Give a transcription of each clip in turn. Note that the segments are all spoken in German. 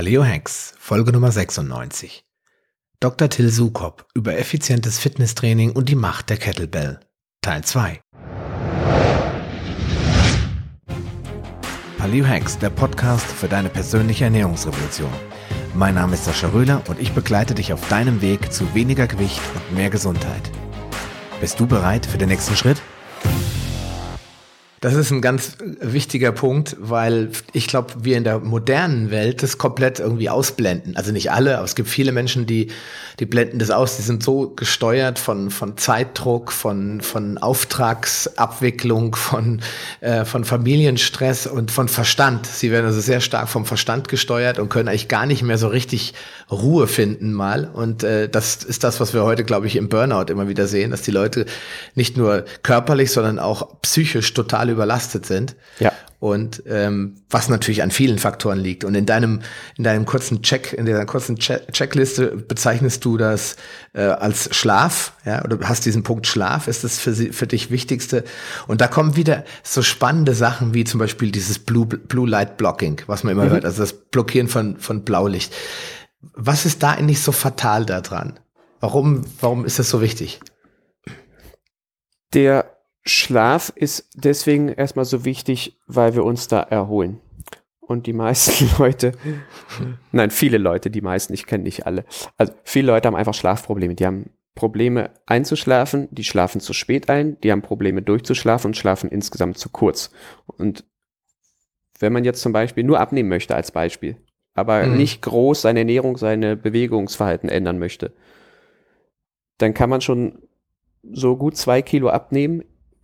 Paleo Hacks, Folge Nummer 96. Dr. Till Sukop über effizientes Fitnesstraining und die Macht der Kettlebell. Teil 2. Paleo Hacks, der Podcast für deine persönliche Ernährungsrevolution. Mein Name ist Sascha Röhler und ich begleite dich auf deinem Weg zu weniger Gewicht und mehr Gesundheit. Bist du bereit für den nächsten Schritt? Das ist ein ganz wichtiger Punkt, weil ich glaube, wir in der modernen Welt das komplett irgendwie ausblenden. Also nicht alle, aber es gibt viele Menschen, die, die blenden das aus. Die sind so gesteuert von, von Zeitdruck, von, von Auftragsabwicklung, von, äh, von Familienstress und von Verstand. Sie werden also sehr stark vom Verstand gesteuert und können eigentlich gar nicht mehr so richtig Ruhe finden mal. Und äh, das ist das, was wir heute, glaube ich, im Burnout immer wieder sehen, dass die Leute nicht nur körperlich, sondern auch psychisch total überlastet sind. Ja. Und ähm, was natürlich an vielen Faktoren liegt. Und in deinem, in deinem kurzen Check, in deiner kurzen Check Checkliste bezeichnest du das äh, als Schlaf, ja, oder hast diesen Punkt Schlaf, ist das für, sie, für dich Wichtigste. Und da kommen wieder so spannende Sachen wie zum Beispiel dieses Blue, Blue Light Blocking, was man immer mhm. hört, also das Blockieren von, von Blaulicht. Was ist da eigentlich so fatal daran? Warum, warum ist das so wichtig? Der Schlaf ist deswegen erstmal so wichtig, weil wir uns da erholen. Und die meisten Leute, nein, viele Leute, die meisten, ich kenne nicht alle, also viele Leute haben einfach Schlafprobleme. Die haben Probleme einzuschlafen, die schlafen zu spät ein, die haben Probleme durchzuschlafen und schlafen insgesamt zu kurz. Und wenn man jetzt zum Beispiel nur abnehmen möchte als Beispiel, aber mhm. nicht groß seine Ernährung, seine Bewegungsverhalten ändern möchte, dann kann man schon so gut zwei Kilo abnehmen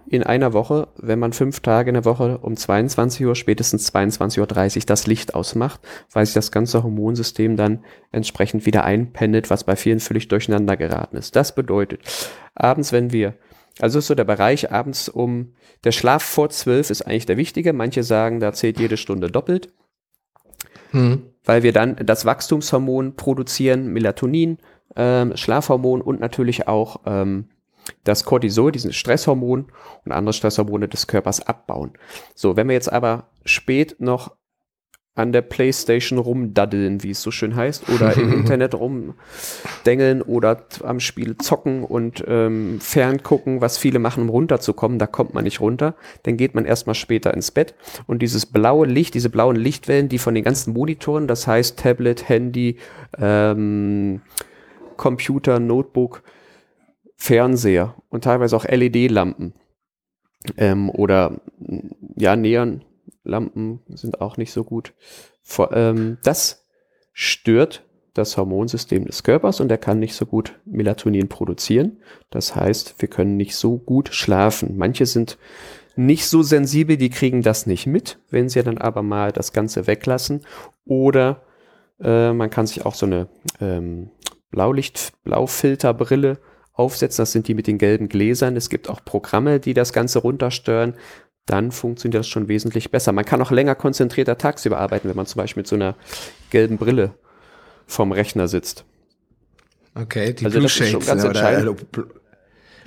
in einer Woche, wenn man fünf Tage in der Woche um 22 Uhr, spätestens 22.30 Uhr das Licht ausmacht, weil sich das ganze Hormonsystem dann entsprechend wieder einpendelt, was bei vielen völlig durcheinander geraten ist. Das bedeutet, abends, wenn wir, also ist so der Bereich abends um, der Schlaf vor zwölf ist eigentlich der wichtige. Manche sagen, da zählt jede Stunde doppelt. Hm. Weil wir dann das Wachstumshormon produzieren, Melatonin, ähm, Schlafhormon und natürlich auch ähm, das Cortisol, diesen Stresshormon und andere Stresshormone des Körpers abbauen. So, wenn wir jetzt aber spät noch an der Playstation rumdaddeln, wie es so schön heißt, oder im Internet rumdengeln oder am Spiel zocken und ähm, ferngucken, was viele machen, um runterzukommen, da kommt man nicht runter, dann geht man erstmal später ins Bett. Und dieses blaue Licht, diese blauen Lichtwellen, die von den ganzen Monitoren, das heißt Tablet, Handy, ähm, Computer, Notebook, Fernseher und teilweise auch LED-Lampen ähm, oder ja, Neonlampen sind auch nicht so gut. Ähm, das stört das Hormonsystem des Körpers und er kann nicht so gut Melatonin produzieren. Das heißt, wir können nicht so gut schlafen. Manche sind nicht so sensibel, die kriegen das nicht mit, wenn sie dann aber mal das Ganze weglassen. Oder äh, man kann sich auch so eine ähm, Blaulicht, Blaufilterbrille aufsetzen. Das sind die mit den gelben Gläsern. Es gibt auch Programme, die das Ganze runterstören. Dann funktioniert das schon wesentlich besser. Man kann auch länger konzentrierter tagsüber arbeiten, wenn man zum Beispiel mit so einer gelben Brille vom Rechner sitzt. Okay, die also Blue Shades ganz oder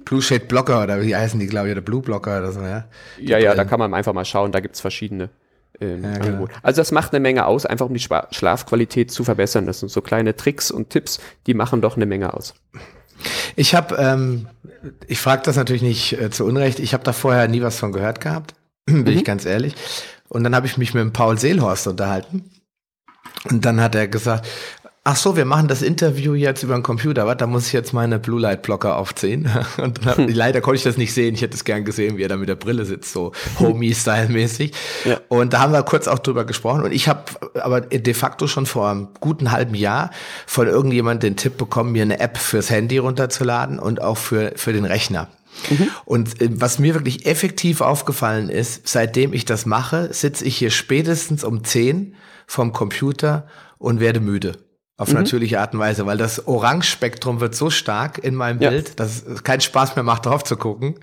Blue Shade Blocker oder wie heißen die, glaube ich, oder Blue Blocker oder so, ja? Die ja, ja, da kann man einfach mal schauen, da gibt's verschiedene. Ähm, ja, genau. Also das macht eine Menge aus, einfach um die Schlafqualität zu verbessern. Das sind so kleine Tricks und Tipps, die machen doch eine Menge aus. Ich habe, ähm, ich frage das natürlich nicht äh, zu Unrecht, ich habe da vorher nie was von gehört gehabt, bin mhm. ich ganz ehrlich. Und dann habe ich mich mit dem Paul Seelhorst unterhalten. Und dann hat er gesagt, Ach so, wir machen das Interview jetzt über den Computer. Was? Da muss ich jetzt meine Blue Light Blocker aufziehen. Und dann, hm. leider konnte ich das nicht sehen. Ich hätte es gern gesehen, wie er da mit der Brille sitzt, so Homie-Style-mäßig. Ja. Und da haben wir kurz auch drüber gesprochen. Und ich habe aber de facto schon vor einem guten halben Jahr von irgendjemand den Tipp bekommen, mir eine App fürs Handy runterzuladen und auch für, für den Rechner. Mhm. Und äh, was mir wirklich effektiv aufgefallen ist, seitdem ich das mache, sitze ich hier spätestens um 10 vom Computer und werde müde auf mhm. natürliche Art und Weise, weil das Orange-Spektrum wird so stark in meinem ja. Bild, dass es keinen Spaß mehr macht, drauf zu gucken.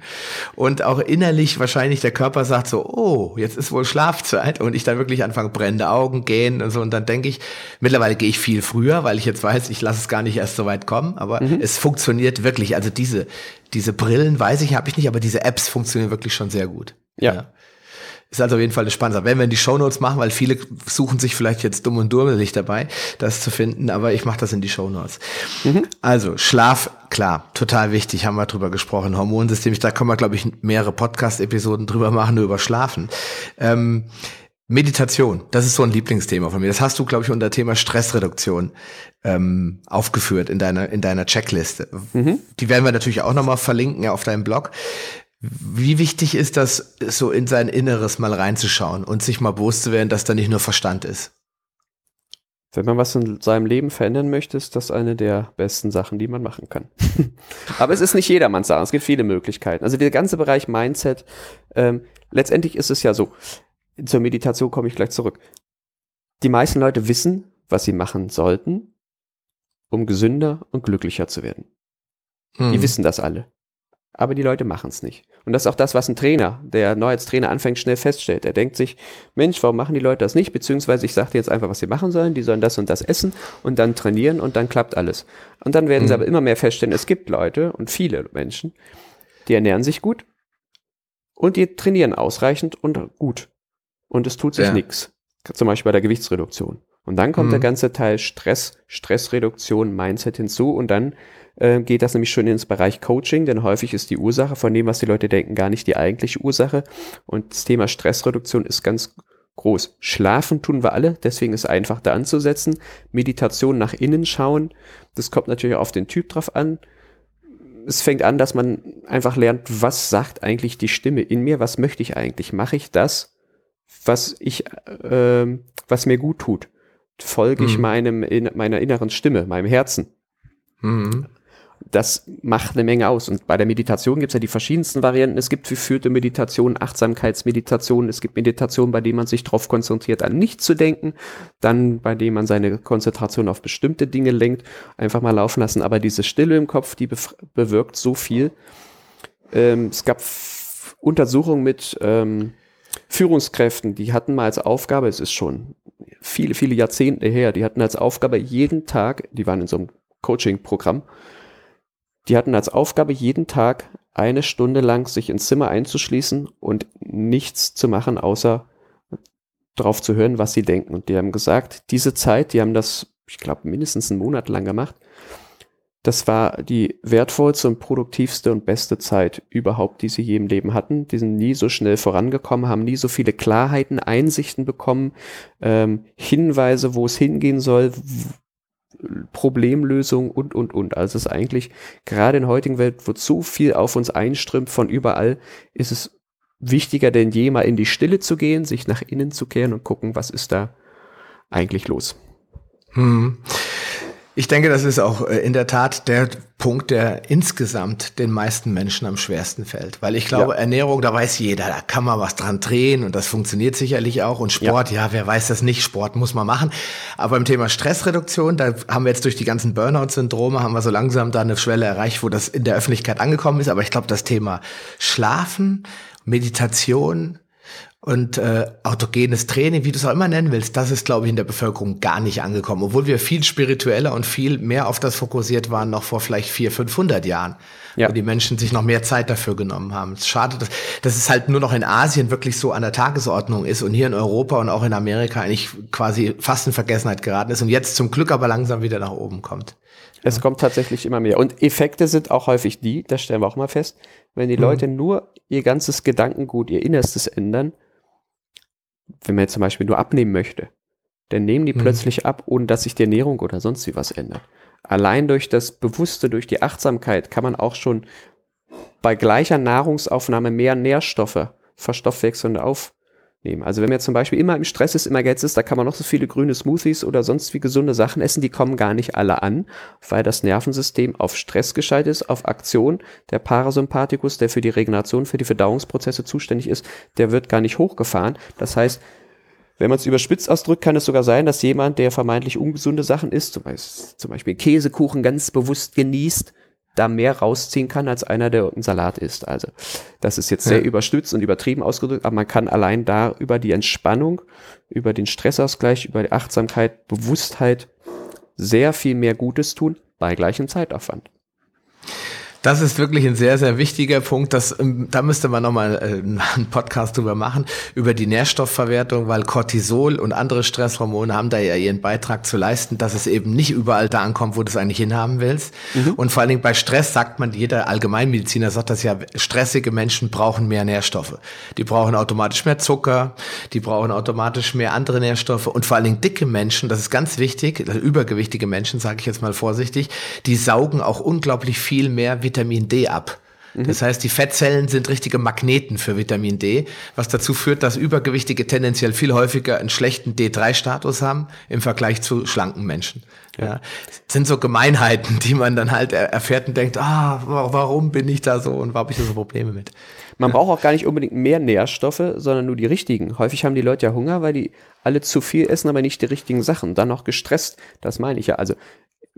Und auch innerlich wahrscheinlich der Körper sagt so, oh, jetzt ist wohl Schlafzeit und ich dann wirklich anfange, brennende Augen, gehen und so. Und dann denke ich, mittlerweile gehe ich viel früher, weil ich jetzt weiß, ich lasse es gar nicht erst so weit kommen, aber mhm. es funktioniert wirklich. Also diese, diese Brillen weiß ich, habe ich nicht, aber diese Apps funktionieren wirklich schon sehr gut. ja. ja. Ist also auf jeden Fall eine spannende Sache. Werden wir in die Shownotes machen, weil viele suchen sich vielleicht jetzt dumm und dummelig dabei, das zu finden, aber ich mache das in die Shownotes. Mhm. Also, Schlaf, klar, total wichtig, haben wir drüber gesprochen. Hormonsystem, da können wir, glaube ich, mehrere Podcast-Episoden drüber machen, nur über Schlafen. Ähm, Meditation, das ist so ein Lieblingsthema von mir. Das hast du, glaube ich, unter Thema Stressreduktion ähm, aufgeführt in deiner in deiner Checkliste. Mhm. Die werden wir natürlich auch nochmal verlinken ja, auf deinem Blog. Wie wichtig ist das, so in sein Inneres mal reinzuschauen und sich mal bewusst zu werden, dass da nicht nur Verstand ist? Wenn man was in seinem Leben verändern möchte, ist das eine der besten Sachen, die man machen kann. Aber es ist nicht jedermanns Sache. Es gibt viele Möglichkeiten. Also der ganze Bereich Mindset, ähm, letztendlich ist es ja so, zur Meditation komme ich gleich zurück. Die meisten Leute wissen, was sie machen sollten, um gesünder und glücklicher zu werden. Hm. Die wissen das alle aber die Leute machen es nicht. Und das ist auch das, was ein Trainer, der neu als Trainer anfängt, schnell feststellt. Er denkt sich, Mensch, warum machen die Leute das nicht? Beziehungsweise ich sage dir jetzt einfach, was sie machen sollen. Die sollen das und das essen und dann trainieren und dann klappt alles. Und dann werden mhm. sie aber immer mehr feststellen, es gibt Leute und viele Menschen, die ernähren sich gut und die trainieren ausreichend und gut. Und es tut sich ja. nichts. Zum Beispiel bei der Gewichtsreduktion. Und dann kommt mhm. der ganze Teil Stress, Stressreduktion, Mindset hinzu und dann äh, geht das nämlich schon ins Bereich Coaching, denn häufig ist die Ursache von dem, was die Leute denken, gar nicht die eigentliche Ursache. Und das Thema Stressreduktion ist ganz groß. Schlafen tun wir alle, deswegen ist es einfach da anzusetzen. Meditation nach innen schauen, das kommt natürlich auf den Typ drauf an. Es fängt an, dass man einfach lernt, was sagt eigentlich die Stimme in mir, was möchte ich eigentlich? Mache ich das, was ich, äh, was mir gut tut? Folge mhm. ich meinem, in, meiner inneren Stimme, meinem Herzen? Mhm das macht eine Menge aus. Und bei der Meditation gibt es ja die verschiedensten Varianten. Es gibt geführte Meditation, Achtsamkeitsmeditation. Es gibt Meditationen, bei denen man sich darauf konzentriert, an nichts zu denken. Dann, bei denen man seine Konzentration auf bestimmte Dinge lenkt. Einfach mal laufen lassen. Aber diese Stille im Kopf, die bewirkt so viel. Ähm, es gab Untersuchungen mit ähm, Führungskräften, die hatten mal als Aufgabe, es ist schon viele, viele Jahrzehnte her, die hatten als Aufgabe jeden Tag, die waren in so einem Coaching-Programm, die hatten als Aufgabe jeden Tag eine Stunde lang sich ins Zimmer einzuschließen und nichts zu machen, außer drauf zu hören, was sie denken. Und die haben gesagt, diese Zeit, die haben das, ich glaube, mindestens einen Monat lang gemacht. Das war die wertvollste und produktivste und beste Zeit überhaupt, die sie je im Leben hatten. Die sind nie so schnell vorangekommen, haben nie so viele Klarheiten, Einsichten bekommen, ähm, Hinweise, wo es hingehen soll, Problemlösung und, und, und. Also es ist eigentlich gerade in der heutigen Welt, wo so viel auf uns einströmt von überall, ist es wichtiger denn je, mal in die Stille zu gehen, sich nach innen zu kehren und gucken, was ist da eigentlich los. Hm. Ich denke, das ist auch äh, in der Tat der Punkt, der insgesamt den meisten Menschen am schwersten fällt. Weil ich glaube, ja. Ernährung, da weiß jeder, da kann man was dran drehen und das funktioniert sicherlich auch. Und Sport, ja. ja, wer weiß das nicht, Sport muss man machen. Aber im Thema Stressreduktion, da haben wir jetzt durch die ganzen Burnout-Syndrome, haben wir so langsam da eine Schwelle erreicht, wo das in der Öffentlichkeit angekommen ist. Aber ich glaube, das Thema Schlafen, Meditation, und äh, autogenes Training, wie du es auch immer nennen willst, das ist, glaube ich, in der Bevölkerung gar nicht angekommen. Obwohl wir viel spiritueller und viel mehr auf das fokussiert waren, noch vor vielleicht 400, 500 Jahren. Ja. Wo die Menschen sich noch mehr Zeit dafür genommen haben. Es ist schade, dass, dass es halt nur noch in Asien wirklich so an der Tagesordnung ist und hier in Europa und auch in Amerika eigentlich quasi fast in Vergessenheit geraten ist und jetzt zum Glück aber langsam wieder nach oben kommt. Es kommt tatsächlich immer mehr. Und Effekte sind auch häufig die, das stellen wir auch mal fest, wenn die mhm. Leute nur ihr ganzes Gedankengut, ihr Innerstes ändern, wenn man jetzt zum Beispiel nur abnehmen möchte, dann nehmen die mhm. plötzlich ab, ohne dass sich die Ernährung oder sonst wie was ändert. Allein durch das Bewusste, durch die Achtsamkeit kann man auch schon bei gleicher Nahrungsaufnahme mehr Nährstoffe verstoffwechselnd auf, nehmen. Also wenn man zum Beispiel immer im Stress ist, immer Geld ist, da kann man noch so viele grüne Smoothies oder sonst wie gesunde Sachen essen, die kommen gar nicht alle an, weil das Nervensystem auf Stress geschaltet ist, auf Aktion. Der Parasympathikus, der für die Regeneration, für die Verdauungsprozesse zuständig ist, der wird gar nicht hochgefahren. Das heißt, wenn man es überspitzt ausdrückt, kann es sogar sein, dass jemand, der vermeintlich ungesunde Sachen isst, zum Beispiel Käsekuchen ganz bewusst genießt, da mehr rausziehen kann als einer, der einen Salat isst. Also das ist jetzt sehr ja. überstützt und übertrieben ausgedrückt, aber man kann allein da über die Entspannung, über den Stressausgleich, über die Achtsamkeit, Bewusstheit sehr viel mehr Gutes tun bei gleichem Zeitaufwand. Das ist wirklich ein sehr, sehr wichtiger Punkt. Das, ähm, da müsste man nochmal äh, einen Podcast drüber machen, über die Nährstoffverwertung, weil Cortisol und andere Stresshormone haben da ja ihren Beitrag zu leisten, dass es eben nicht überall da ankommt, wo du es eigentlich hinhaben willst. Mhm. Und vor allen Dingen bei Stress sagt man, jeder Allgemeinmediziner sagt das ja, stressige Menschen brauchen mehr Nährstoffe. Die brauchen automatisch mehr Zucker, die brauchen automatisch mehr andere Nährstoffe und vor allen Dingen dicke Menschen, das ist ganz wichtig, übergewichtige Menschen, sage ich jetzt mal vorsichtig, die saugen auch unglaublich viel mehr Vitamin D ab. Mhm. Das heißt, die Fettzellen sind richtige Magneten für Vitamin D, was dazu führt, dass Übergewichtige tendenziell viel häufiger einen schlechten D3-Status haben im Vergleich zu schlanken Menschen. Ja. Das sind so Gemeinheiten, die man dann halt erfährt und denkt, ah, warum bin ich da so und warum habe ich da so Probleme mit? Man braucht auch gar nicht unbedingt mehr Nährstoffe, sondern nur die richtigen. Häufig haben die Leute ja Hunger, weil die alle zu viel essen, aber nicht die richtigen Sachen. Dann noch gestresst, das meine ich ja. Also,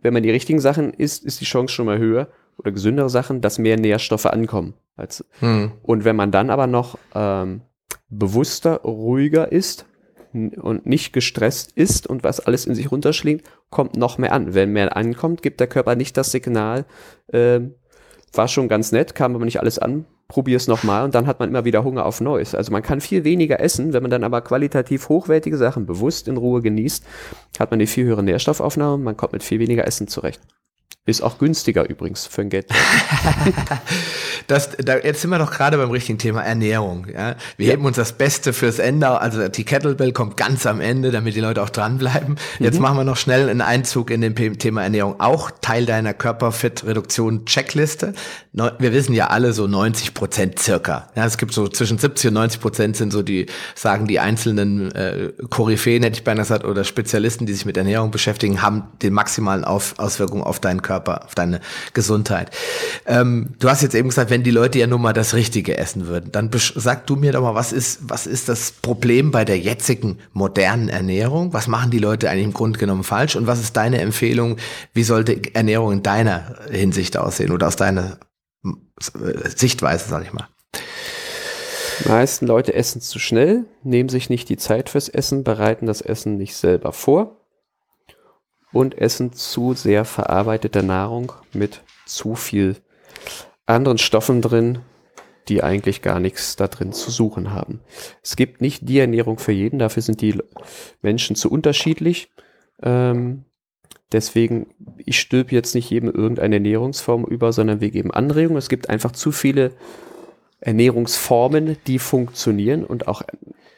wenn man die richtigen Sachen isst, ist die Chance schon mal höher oder gesündere Sachen, dass mehr Nährstoffe ankommen. Als, hm. Und wenn man dann aber noch ähm, bewusster, ruhiger ist und nicht gestresst ist und was alles in sich runterschlingt, kommt noch mehr an. Wenn mehr ankommt, gibt der Körper nicht das Signal, äh, war schon ganz nett, kam aber nicht alles an, probier es nochmal und dann hat man immer wieder Hunger auf Neues. Also man kann viel weniger essen, wenn man dann aber qualitativ hochwertige Sachen bewusst in Ruhe genießt, hat man eine viel höhere Nährstoffaufnahme, man kommt mit viel weniger Essen zurecht. Ist auch günstiger übrigens für ein Geld. das, da, jetzt sind wir doch gerade beim richtigen Thema Ernährung. Ja? Wir ja. heben uns das Beste fürs Ende. Also die Kettlebell kommt ganz am Ende, damit die Leute auch dranbleiben. Jetzt mhm. machen wir noch schnell einen Einzug in den Thema Ernährung. Auch Teil deiner Körperfit-Reduktion-Checkliste. Wir wissen ja alle so 90 Prozent circa. Ja, es gibt so zwischen 70 und 90 Prozent sind so die, sagen die einzelnen äh, Koryphäen, hätte ich beinahe gesagt, oder Spezialisten, die sich mit Ernährung beschäftigen, haben den maximalen auf, Auswirkungen auf deinen Körper. Körper, auf deine Gesundheit. Ähm, du hast jetzt eben gesagt, wenn die Leute ja nur mal das Richtige essen würden, dann sag du mir doch mal, was ist, was ist das Problem bei der jetzigen modernen Ernährung? Was machen die Leute eigentlich im Grunde genommen falsch? Und was ist deine Empfehlung? Wie sollte Ernährung in deiner Hinsicht aussehen oder aus deiner äh, Sichtweise, sag ich mal? Die meisten Leute essen zu schnell, nehmen sich nicht die Zeit fürs Essen, bereiten das Essen nicht selber vor und essen zu sehr verarbeitete Nahrung mit zu viel anderen Stoffen drin, die eigentlich gar nichts da drin zu suchen haben. Es gibt nicht die Ernährung für jeden, dafür sind die Menschen zu unterschiedlich. Ähm, deswegen, ich stülpe jetzt nicht jedem irgendeine Ernährungsform über, sondern wir geben Anregungen. Es gibt einfach zu viele Ernährungsformen, die funktionieren und auch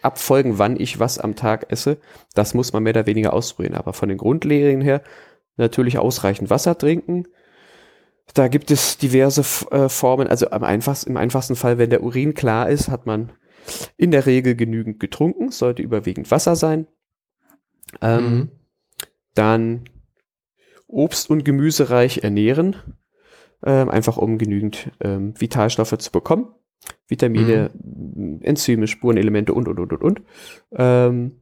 abfolgen, wann ich was am Tag esse. Das muss man mehr oder weniger ausprobieren. Aber von den Grundlehren her natürlich ausreichend Wasser trinken. Da gibt es diverse äh, Formen. Also am einfachsten, im einfachsten Fall, wenn der Urin klar ist, hat man in der Regel genügend getrunken. Sollte überwiegend Wasser sein. Ähm, mhm. Dann Obst- und Gemüsereich ernähren. Ähm, einfach um genügend ähm, Vitalstoffe zu bekommen. Vitamine, mhm. Enzyme, Spurenelemente und, und, und, und, und. Ähm,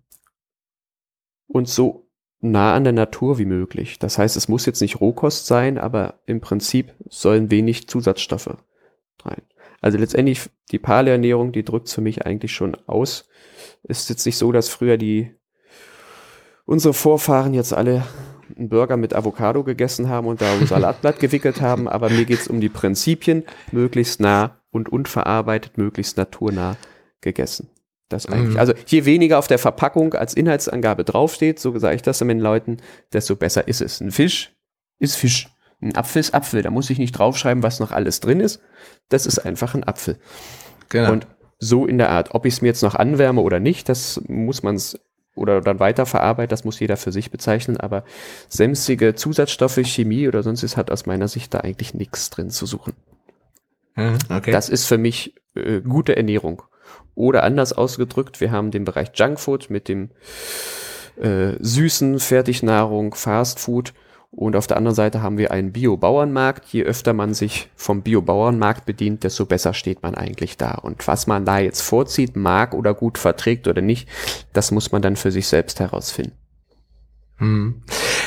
und so nah an der Natur wie möglich. Das heißt, es muss jetzt nicht Rohkost sein, aber im Prinzip sollen wenig Zusatzstoffe rein. Also letztendlich die Paleernährung, die drückt für mich eigentlich schon aus. Ist jetzt nicht so, dass früher die unsere Vorfahren jetzt alle einen Burger mit Avocado gegessen haben und da ein Salatblatt gewickelt haben, aber mir geht's um die Prinzipien, möglichst nah und unverarbeitet, möglichst naturnah gegessen. Das eigentlich. Mhm. Also je weniger auf der Verpackung als Inhaltsangabe draufsteht, so sage ich das den Leuten, desto besser ist es. Ein Fisch ist Fisch. Ein Apfel ist Apfel. Da muss ich nicht draufschreiben, was noch alles drin ist. Das ist einfach ein Apfel. Genau. Und so in der Art. Ob ich es mir jetzt noch anwärme oder nicht, das muss man es oder dann weiterverarbeitet, das muss jeder für sich bezeichnen, aber sämtliche Zusatzstoffe, Chemie oder sonst hat aus meiner Sicht da eigentlich nichts drin zu suchen. Mhm, okay. Das ist für mich äh, gute Ernährung. Oder anders ausgedrückt, wir haben den Bereich Junkfood mit dem äh, süßen Fertignahrung, Fastfood. Und auf der anderen Seite haben wir einen Bio-Bauernmarkt. Je öfter man sich vom Bio-Bauernmarkt bedient, desto besser steht man eigentlich da. Und was man da jetzt vorzieht, mag oder gut verträgt oder nicht, das muss man dann für sich selbst herausfinden. Hm.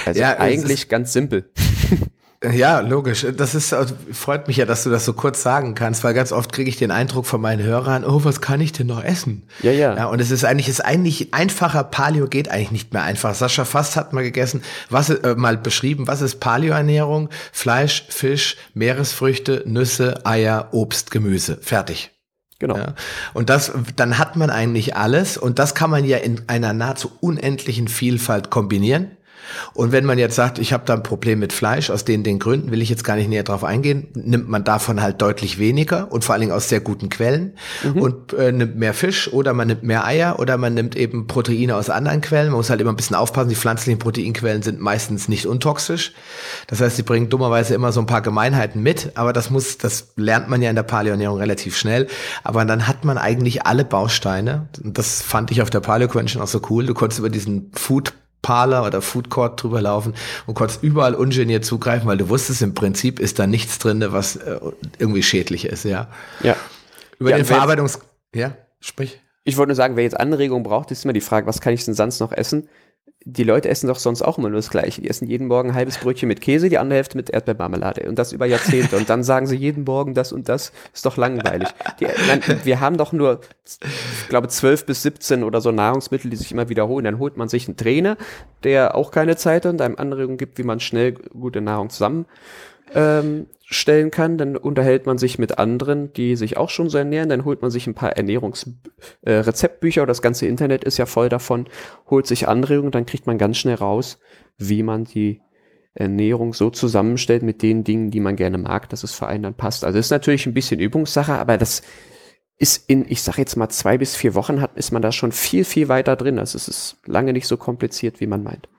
Also ja, eigentlich ganz simpel. Ja, logisch. Das ist freut mich ja, dass du das so kurz sagen kannst, weil ganz oft kriege ich den Eindruck von meinen Hörern, oh, was kann ich denn noch essen? Ja, ja. ja und es ist eigentlich, ist eigentlich einfacher. Paleo geht eigentlich nicht mehr einfach. Sascha Fast hat mal gegessen, was äh, mal beschrieben, was ist Paleo-Ernährung? Fleisch, Fisch, Meeresfrüchte, Nüsse, Eier, Obst, Gemüse. Fertig. Genau. Ja. Und das, dann hat man eigentlich alles und das kann man ja in einer nahezu unendlichen Vielfalt kombinieren. Und wenn man jetzt sagt, ich habe da ein Problem mit Fleisch, aus den, den Gründen will ich jetzt gar nicht näher drauf eingehen, nimmt man davon halt deutlich weniger und vor allen Dingen aus sehr guten Quellen mhm. und äh, nimmt mehr Fisch oder man nimmt mehr Eier oder man nimmt eben Proteine aus anderen Quellen. Man muss halt immer ein bisschen aufpassen, die pflanzlichen Proteinquellen sind meistens nicht untoxisch. Das heißt, sie bringen dummerweise immer so ein paar Gemeinheiten mit, aber das muss, das lernt man ja in der Paleoernährung relativ schnell. Aber dann hat man eigentlich alle Bausteine. Das fand ich auf der Paleo Convention auch so cool. Du konntest über diesen Food Parler oder Food Court drüber laufen und konntest überall ungeniert zugreifen, weil du wusstest, im Prinzip ist da nichts drin, was äh, irgendwie schädlich ist, ja. Ja. Über ja, den Verarbeitungs... Ja, sprich. Ich wollte nur sagen, wer jetzt Anregungen braucht, ist immer die Frage, was kann ich denn sonst noch essen? Die Leute essen doch sonst auch immer nur das Gleiche. Die essen jeden Morgen ein halbes Brötchen mit Käse, die andere Hälfte mit Erdbeermarmelade. Und das über Jahrzehnte. Und dann sagen sie jeden Morgen das und das. Ist doch langweilig. Die, nein, wir haben doch nur, ich glaube, zwölf bis 17 oder so Nahrungsmittel, die sich immer wiederholen. Dann holt man sich einen Trainer, der auch keine Zeit hat und einem Anregungen gibt, wie man schnell gute Nahrung zusammen ähm, stellen kann, dann unterhält man sich mit anderen, die sich auch schon so ernähren, dann holt man sich ein paar Ernährungsrezeptbücher, äh, das ganze Internet ist ja voll davon, holt sich Anregungen, dann kriegt man ganz schnell raus, wie man die Ernährung so zusammenstellt mit den Dingen, die man gerne mag, dass es für einen dann passt. Also ist natürlich ein bisschen Übungssache, aber das ist in, ich sag jetzt mal zwei bis vier Wochen hat, ist man da schon viel, viel weiter drin. Also es ist lange nicht so kompliziert, wie man meint.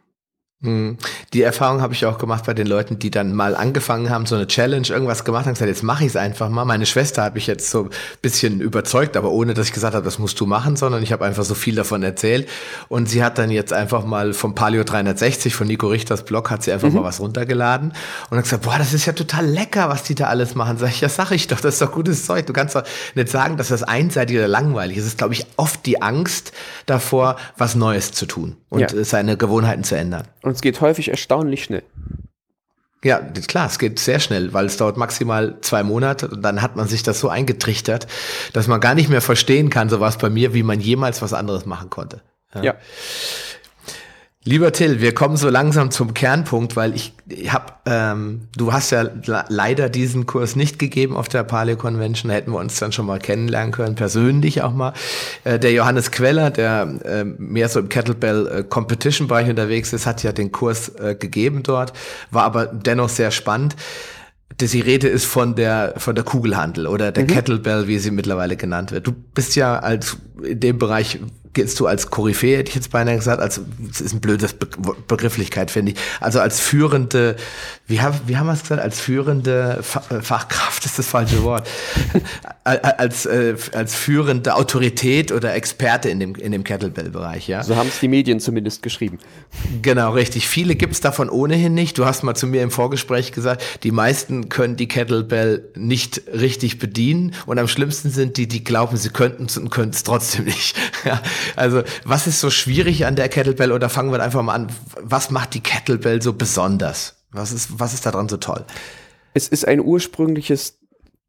Hm. Die Erfahrung habe ich auch gemacht bei den Leuten, die dann mal angefangen haben, so eine Challenge, irgendwas gemacht haben, gesagt, jetzt mache ich es einfach mal. Meine Schwester habe ich jetzt so ein bisschen überzeugt, aber ohne, dass ich gesagt habe, das musst du machen, sondern ich habe einfach so viel davon erzählt. Und sie hat dann jetzt einfach mal vom Palio 360, von Nico Richters Blog, hat sie einfach mhm. mal was runtergeladen und hat gesagt, boah, das ist ja total lecker, was die da alles machen. Sag ich, ja, sag ich doch, das ist doch gutes Zeug. Du kannst doch nicht sagen, dass das einseitig oder langweilig ist. Es ist, glaube ich, oft die Angst davor, was Neues zu tun und ja. seine Gewohnheiten zu ändern. Und und es geht häufig erstaunlich schnell. Ja, klar, es geht sehr schnell, weil es dauert maximal zwei Monate und dann hat man sich das so eingetrichtert, dass man gar nicht mehr verstehen kann, so was bei mir, wie man jemals was anderes machen konnte. ja. ja. Lieber Till, wir kommen so langsam zum Kernpunkt, weil ich, ich habe, ähm, du hast ja leider diesen Kurs nicht gegeben auf der Paleo Convention, da hätten wir uns dann schon mal kennenlernen können, persönlich auch mal. Äh, der Johannes Queller, der äh, mehr so im Kettlebell äh, Competition Bereich unterwegs ist, hat ja den Kurs äh, gegeben dort, war aber dennoch sehr spannend. Die Rede ist von der von der Kugelhandel oder der mhm. Kettlebell, wie sie mittlerweile genannt wird. Du bist ja als in dem Bereich gehst du als Koryphäe, hätte ich jetzt beinahe gesagt, als, das ist ein blödes Be Begrifflichkeit, finde ich. Also als führende, wie, haben wie haben wir es gesagt, als führende äh, Fachkraft ist das falsche Wort, als, äh, als führende Autorität oder Experte in dem, in dem Kettlebell-Bereich, ja. So haben es die Medien zumindest geschrieben. Genau, richtig. Viele gibt es davon ohnehin nicht. Du hast mal zu mir im Vorgespräch gesagt, die meisten können die Kettlebell nicht richtig bedienen und am schlimmsten sind die, die glauben, sie könnten es und können es trotzdem nicht. Ja, also, was ist so schwierig an der Kettlebell oder fangen wir einfach mal an, was macht die Kettlebell so besonders? Was ist, was ist daran so toll? Es ist ein ursprüngliches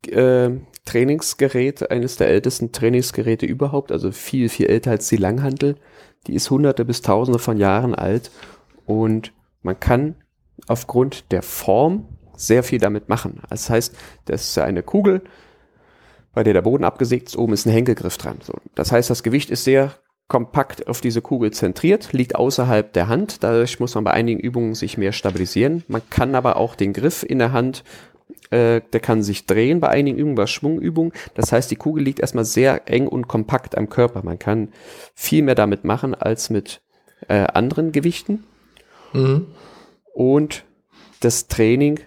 äh, Trainingsgerät, eines der ältesten Trainingsgeräte überhaupt, also viel, viel älter als die Langhantel. Die ist hunderte bis tausende von Jahren alt und man kann aufgrund der Form sehr viel damit machen. Das heißt, das ist eine Kugel, bei der der Boden abgesägt ist, oben ist ein Henkelgriff dran. So, das heißt, das Gewicht ist sehr kompakt auf diese Kugel zentriert, liegt außerhalb der Hand. Dadurch muss man bei einigen Übungen sich mehr stabilisieren. Man kann aber auch den Griff in der Hand, äh, der kann sich drehen bei einigen Übungen, bei Schwungübungen. Das heißt, die Kugel liegt erstmal sehr eng und kompakt am Körper. Man kann viel mehr damit machen als mit äh, anderen Gewichten. Mhm. Und das Training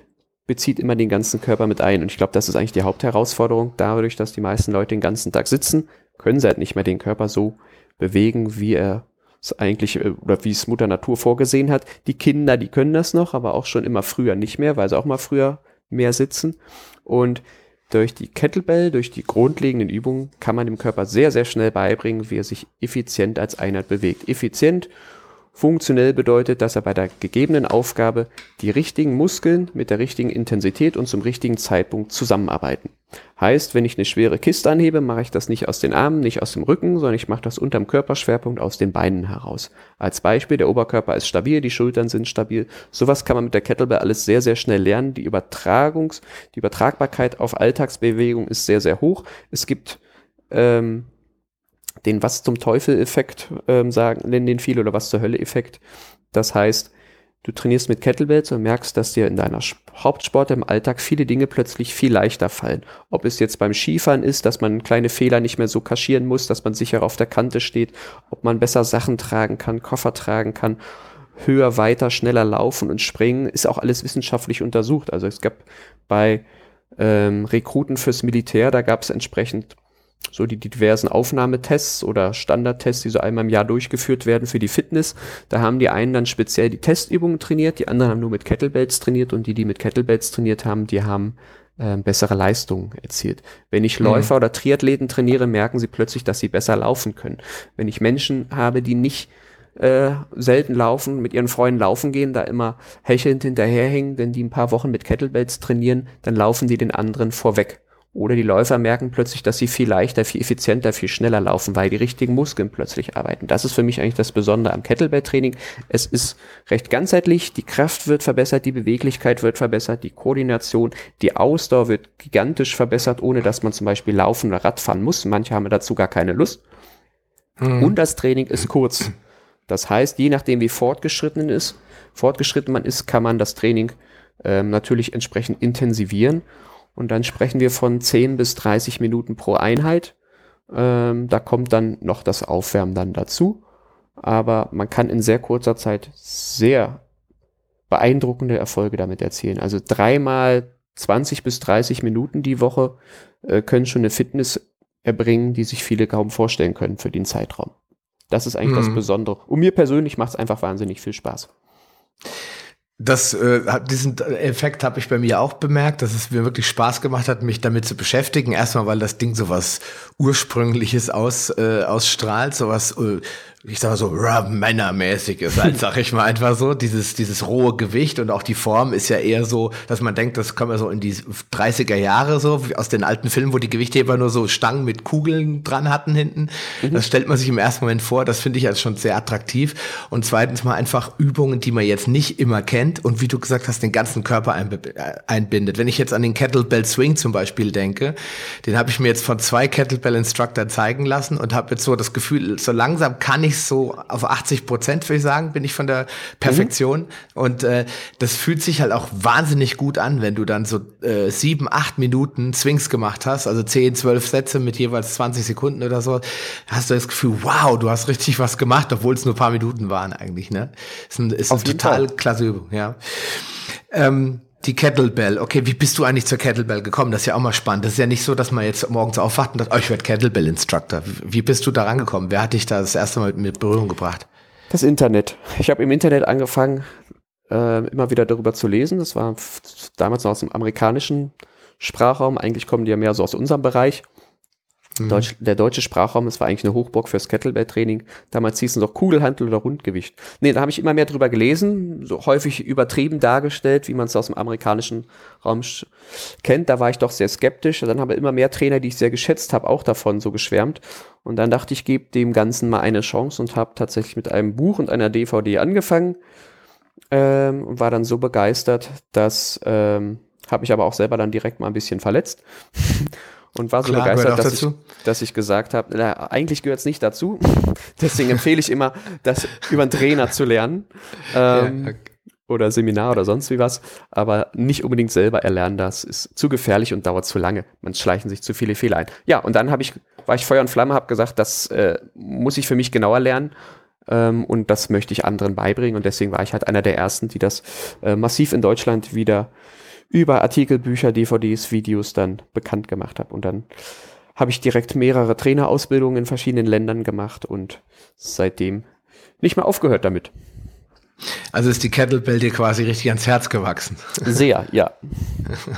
bezieht immer den ganzen Körper mit ein. Und ich glaube, das ist eigentlich die Hauptherausforderung. Dadurch, dass die meisten Leute den ganzen Tag sitzen, können sie halt nicht mehr den Körper so bewegen, wie er es eigentlich äh, oder wie es Mutter Natur vorgesehen hat. Die Kinder, die können das noch, aber auch schon immer früher nicht mehr, weil sie auch mal früher mehr sitzen. Und durch die Kettlebell, durch die grundlegenden Übungen kann man dem Körper sehr, sehr schnell beibringen, wie er sich effizient als Einheit bewegt. Effizient Funktionell bedeutet, dass er bei der gegebenen Aufgabe die richtigen Muskeln mit der richtigen Intensität und zum richtigen Zeitpunkt zusammenarbeiten. Heißt, wenn ich eine schwere Kiste anhebe, mache ich das nicht aus den Armen, nicht aus dem Rücken, sondern ich mache das unterm Körperschwerpunkt aus den Beinen heraus. Als Beispiel, der Oberkörper ist stabil, die Schultern sind stabil. Sowas kann man mit der Kettlebell alles sehr, sehr schnell lernen. Die Übertragungs-, die Übertragbarkeit auf Alltagsbewegung ist sehr, sehr hoch. Es gibt ähm, den Was zum Teufel-Effekt ähm, sagen, nennen den viele oder Was zur Hölle-Effekt. Das heißt, du trainierst mit Kettlebells und merkst, dass dir in deiner Hauptsport im Alltag viele Dinge plötzlich viel leichter fallen. Ob es jetzt beim Skifahren ist, dass man kleine Fehler nicht mehr so kaschieren muss, dass man sicher auf der Kante steht, ob man besser Sachen tragen kann, Koffer tragen kann, höher, weiter, schneller laufen und springen, ist auch alles wissenschaftlich untersucht. Also es gab bei ähm, Rekruten fürs Militär, da gab es entsprechend so die, die diversen Aufnahmetests oder Standardtests, die so einmal im Jahr durchgeführt werden für die Fitness. Da haben die einen dann speziell die Testübungen trainiert, die anderen haben nur mit Kettlebells trainiert und die, die mit Kettlebells trainiert haben, die haben äh, bessere Leistungen erzielt. Wenn ich mhm. Läufer mhm. oder Triathleten trainiere, merken sie plötzlich, dass sie besser laufen können. Wenn ich Menschen habe, die nicht äh, selten laufen, mit ihren Freunden laufen gehen, da immer hechelnd hinterherhängen, denn die ein paar Wochen mit Kettlebells trainieren, dann laufen die den anderen vorweg. Oder die Läufer merken plötzlich, dass sie viel leichter, viel effizienter, viel schneller laufen, weil die richtigen Muskeln plötzlich arbeiten. Das ist für mich eigentlich das Besondere am Kettlebell-Training. Es ist recht ganzheitlich, die Kraft wird verbessert, die Beweglichkeit wird verbessert, die Koordination, die Ausdauer wird gigantisch verbessert, ohne dass man zum Beispiel laufen oder Radfahren muss. Manche haben dazu gar keine Lust. Mhm. Und das Training ist kurz. Das heißt, je nachdem wie fortgeschritten ist, fortgeschritten man ist, kann man das Training ähm, natürlich entsprechend intensivieren und dann sprechen wir von 10 bis 30 Minuten pro Einheit. Ähm, da kommt dann noch das Aufwärmen dann dazu. Aber man kann in sehr kurzer Zeit sehr beeindruckende Erfolge damit erzielen. Also dreimal 20 bis 30 Minuten die Woche äh, können schon eine Fitness erbringen, die sich viele kaum vorstellen können für den Zeitraum. Das ist eigentlich mhm. das Besondere. Und mir persönlich macht es einfach wahnsinnig viel Spaß. Das, äh, diesen Effekt habe ich bei mir auch bemerkt, dass es mir wirklich Spaß gemacht hat, mich damit zu beschäftigen. Erstmal, weil das Ding sowas Ursprüngliches aus, äh, ausstrahlt, sowas äh, ich sag mal so, männermäßig ist halt, sag ich mal einfach so. Dieses, dieses rohe Gewicht und auch die Form ist ja eher so, dass man denkt, das kommen wir so in die 30er Jahre so, aus den alten Filmen, wo die Gewichtheber nur so Stangen mit Kugeln dran hatten hinten. Mhm. Das stellt man sich im ersten Moment vor. Das finde ich als schon sehr attraktiv. Und zweitens mal einfach Übungen, die man jetzt nicht immer kennt und wie du gesagt hast, den ganzen Körper einbindet. Wenn ich jetzt an den Kettlebell Swing zum Beispiel denke, den habe ich mir jetzt von zwei Kettlebell Instructor zeigen lassen und habe jetzt so das Gefühl, so langsam kann ich ich so auf 80 Prozent, würde ich sagen, bin ich von der Perfektion. Mhm. Und äh, das fühlt sich halt auch wahnsinnig gut an, wenn du dann so äh, sieben, acht Minuten Swings gemacht hast, also zehn, zwölf Sätze mit jeweils 20 Sekunden oder so, hast du das Gefühl, wow, du hast richtig was gemacht, obwohl es nur ein paar Minuten waren eigentlich. Ne? Ist, ein, ist eine total Fall. klasse Übung, ja. Ähm, die Kettlebell. Okay, wie bist du eigentlich zur Kettlebell gekommen? Das ist ja auch mal spannend. Das ist ja nicht so, dass man jetzt morgens aufwacht und sagt, oh, ich werde Kettlebell-Instructor. Wie bist du da rangekommen? Wer hat dich da das erste Mal mit Berührung gebracht? Das Internet. Ich habe im Internet angefangen, äh, immer wieder darüber zu lesen. Das war damals noch aus dem amerikanischen Sprachraum. Eigentlich kommen die ja mehr so aus unserem Bereich. Mhm. Deutsch, der deutsche Sprachraum, das war eigentlich eine Hochburg fürs Kettlebell-Training. Damals hieß es noch Kugelhantel oder Rundgewicht. Nee, da habe ich immer mehr drüber gelesen, so häufig übertrieben dargestellt, wie man es aus dem amerikanischen Raum kennt. Da war ich doch sehr skeptisch. Dann haben immer mehr Trainer, die ich sehr geschätzt habe, auch davon so geschwärmt. Und dann dachte ich, gebe dem Ganzen mal eine Chance und habe tatsächlich mit einem Buch und einer DVD angefangen. Ähm, und war dann so begeistert, dass ähm, habe mich aber auch selber dann direkt mal ein bisschen verletzt. Und war so Klar, begeistert, dass ich, dass ich gesagt habe, na, eigentlich gehört es nicht dazu. Deswegen empfehle ich immer, das über einen Trainer zu lernen. Ähm, ja, okay. Oder Seminar oder sonst wie was, aber nicht unbedingt selber erlernen, das ist zu gefährlich und dauert zu lange. Man schleichen sich zu viele Fehler ein. Ja, und dann habe ich, war ich Feuer und Flamme, habe gesagt, das äh, muss ich für mich genauer lernen ähm, und das möchte ich anderen beibringen und deswegen war ich halt einer der ersten, die das äh, massiv in Deutschland wieder über Artikel, Bücher, DVDs, Videos dann bekannt gemacht habe. Und dann habe ich direkt mehrere Trainerausbildungen in verschiedenen Ländern gemacht und seitdem nicht mehr aufgehört damit. Also ist die Kettlebell dir quasi richtig ans Herz gewachsen. Sehr, ja.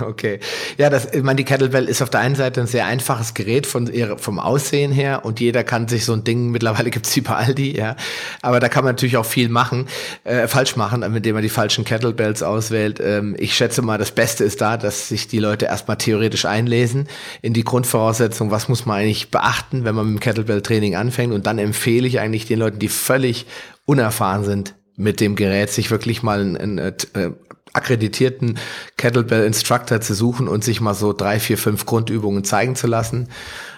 Okay. Ja, das, ich meine, die Kettlebell ist auf der einen Seite ein sehr einfaches Gerät von vom Aussehen her und jeder kann sich so ein Ding, mittlerweile gibt's die bei Aldi, ja. Aber da kann man natürlich auch viel machen, äh, falsch machen, indem man die falschen Kettlebells auswählt. Ähm, ich schätze mal, das Beste ist da, dass sich die Leute erstmal theoretisch einlesen in die Grundvoraussetzung, was muss man eigentlich beachten, wenn man mit dem Kettlebell-Training anfängt. Und dann empfehle ich eigentlich den Leuten, die völlig unerfahren sind, mit dem Gerät sich wirklich mal einen, einen äh, akkreditierten Kettlebell Instructor zu suchen und sich mal so drei, vier, fünf Grundübungen zeigen zu lassen,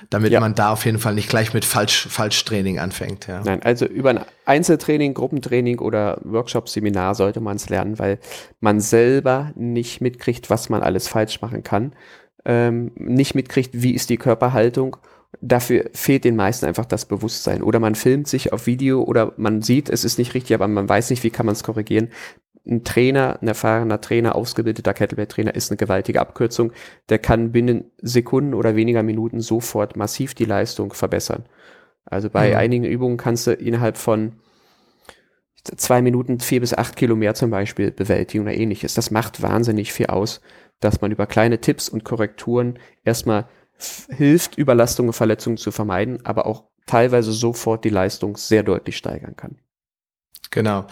damit ja. man da auf jeden Fall nicht gleich mit Falsch, Falschtraining anfängt. Ja. Nein, also über ein Einzeltraining, Gruppentraining oder Workshop, Seminar sollte man es lernen, weil man selber nicht mitkriegt, was man alles falsch machen kann, ähm, nicht mitkriegt, wie ist die Körperhaltung dafür fehlt den meisten einfach das Bewusstsein. Oder man filmt sich auf Video oder man sieht, es ist nicht richtig, aber man weiß nicht, wie kann man es korrigieren. Ein Trainer, ein erfahrener Trainer, ausgebildeter Kettlebell-Trainer ist eine gewaltige Abkürzung. Der kann binnen Sekunden oder weniger Minuten sofort massiv die Leistung verbessern. Also bei mhm. einigen Übungen kannst du innerhalb von zwei Minuten vier bis acht Kilo mehr zum Beispiel bewältigen oder ähnliches. Das macht wahnsinnig viel aus, dass man über kleine Tipps und Korrekturen erstmal hilft, Überlastungen und Verletzungen zu vermeiden, aber auch teilweise sofort die Leistung sehr deutlich steigern kann. Genau.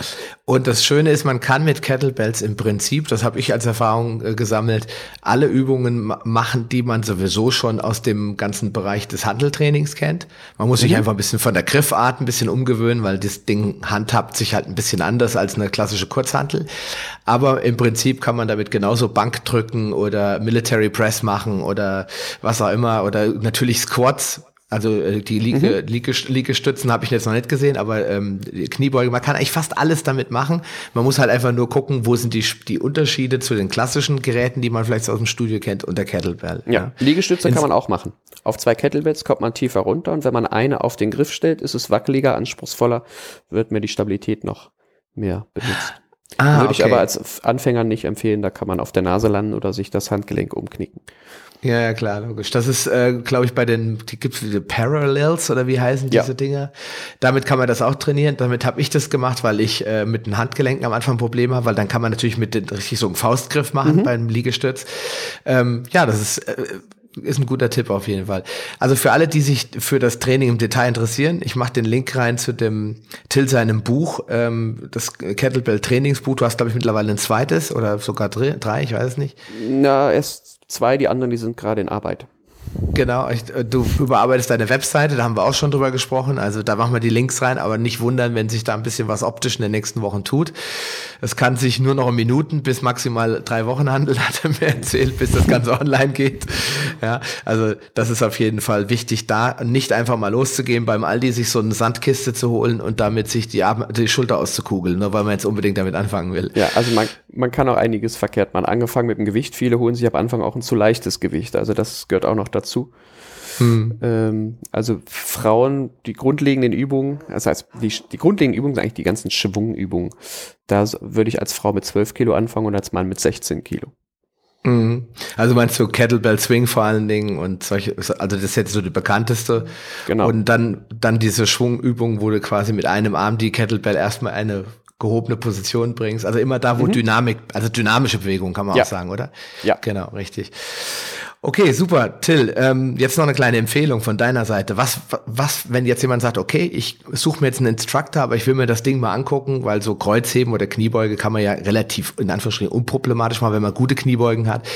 Und das Schöne ist, man kann mit Kettlebells im Prinzip, das habe ich als Erfahrung äh, gesammelt, alle Übungen machen, die man sowieso schon aus dem ganzen Bereich des Handeltrainings kennt. Man muss mhm. sich einfach ein bisschen von der Griffart ein bisschen umgewöhnen, weil das Ding handhabt sich halt ein bisschen anders als eine klassische Kurzhantel. Aber im Prinzip kann man damit genauso Bank drücken oder Military Press machen oder was auch immer oder natürlich Squats also äh, die Liege, mhm. Liege, Liegestützen habe ich jetzt noch nicht gesehen, aber ähm, Kniebeuge, man kann eigentlich fast alles damit machen. Man muss halt einfach nur gucken, wo sind die, die Unterschiede zu den klassischen Geräten, die man vielleicht aus dem Studio kennt, und der Kettlebell. Ja, ja. Liegestütze Ins kann man auch machen. Auf zwei Kettlebells kommt man tiefer runter und wenn man eine auf den Griff stellt, ist es wackeliger, anspruchsvoller, wird mir die Stabilität noch mehr benutzt. Ah, Würde okay. ich aber als Anfänger nicht empfehlen, da kann man auf der Nase landen oder sich das Handgelenk umknicken. Ja, ja, klar, logisch. Das ist, äh, glaube ich, bei den, die gibt's diese Parallels oder wie heißen diese ja. Dinger. Damit kann man das auch trainieren. Damit habe ich das gemacht, weil ich äh, mit den Handgelenken am Anfang Probleme habe, weil dann kann man natürlich mit den, richtig so einen Faustgriff machen mhm. beim Liegestütz. Ähm, ja, das ist äh, ist ein guter Tipp auf jeden Fall. Also für alle, die sich für das Training im Detail interessieren, ich mache den Link rein zu dem Till seinem Buch, ähm, das Kettlebell Trainingsbuch. Du hast glaube ich mittlerweile ein zweites oder sogar drei, drei, ich weiß es nicht. Na, erst zwei, die anderen, die sind gerade in Arbeit. Genau, ich, äh, du überarbeitest deine Webseite, da haben wir auch schon drüber gesprochen. Also da machen wir die Links rein, aber nicht wundern, wenn sich da ein bisschen was optisch in den nächsten Wochen tut. Es kann sich nur noch um Minuten bis maximal drei Wochen handeln, hat er mir erzählt, bis das Ganze online geht. Ja, also das ist auf jeden Fall wichtig, da nicht einfach mal loszugehen beim Aldi, sich so eine Sandkiste zu holen und damit sich die, die Schulter auszukugeln, nur weil man jetzt unbedingt damit anfangen will. Ja, also man, man kann auch einiges verkehrt machen. Angefangen mit dem Gewicht. Viele holen sich am Anfang auch ein zu leichtes Gewicht. Also das gehört auch noch dazu. Hm. Ähm, also Frauen, die grundlegenden Übungen, das heißt, die, die grundlegenden Übungen sind eigentlich die ganzen Schwungübungen. Da würde ich als Frau mit 12 Kilo anfangen und als Mann mit 16 Kilo. Mhm. Also meinst du Kettlebell Swing vor allen Dingen und solche, also das ist jetzt so die bekannteste. Genau. Und dann, dann diese Schwungübung, wo du quasi mit einem Arm die Kettlebell erstmal eine gehobene Position bringst. Also immer da, wo mhm. Dynamik, also dynamische Bewegung kann man ja. auch sagen, oder? Ja. Genau, richtig. Okay, super. Till, ähm, jetzt noch eine kleine Empfehlung von deiner Seite. Was, was, wenn jetzt jemand sagt, okay, ich suche mir jetzt einen Instructor, aber ich will mir das Ding mal angucken, weil so Kreuzheben oder Kniebeuge kann man ja relativ in Anführungsstrichen unproblematisch machen, wenn man gute Kniebeugen hat,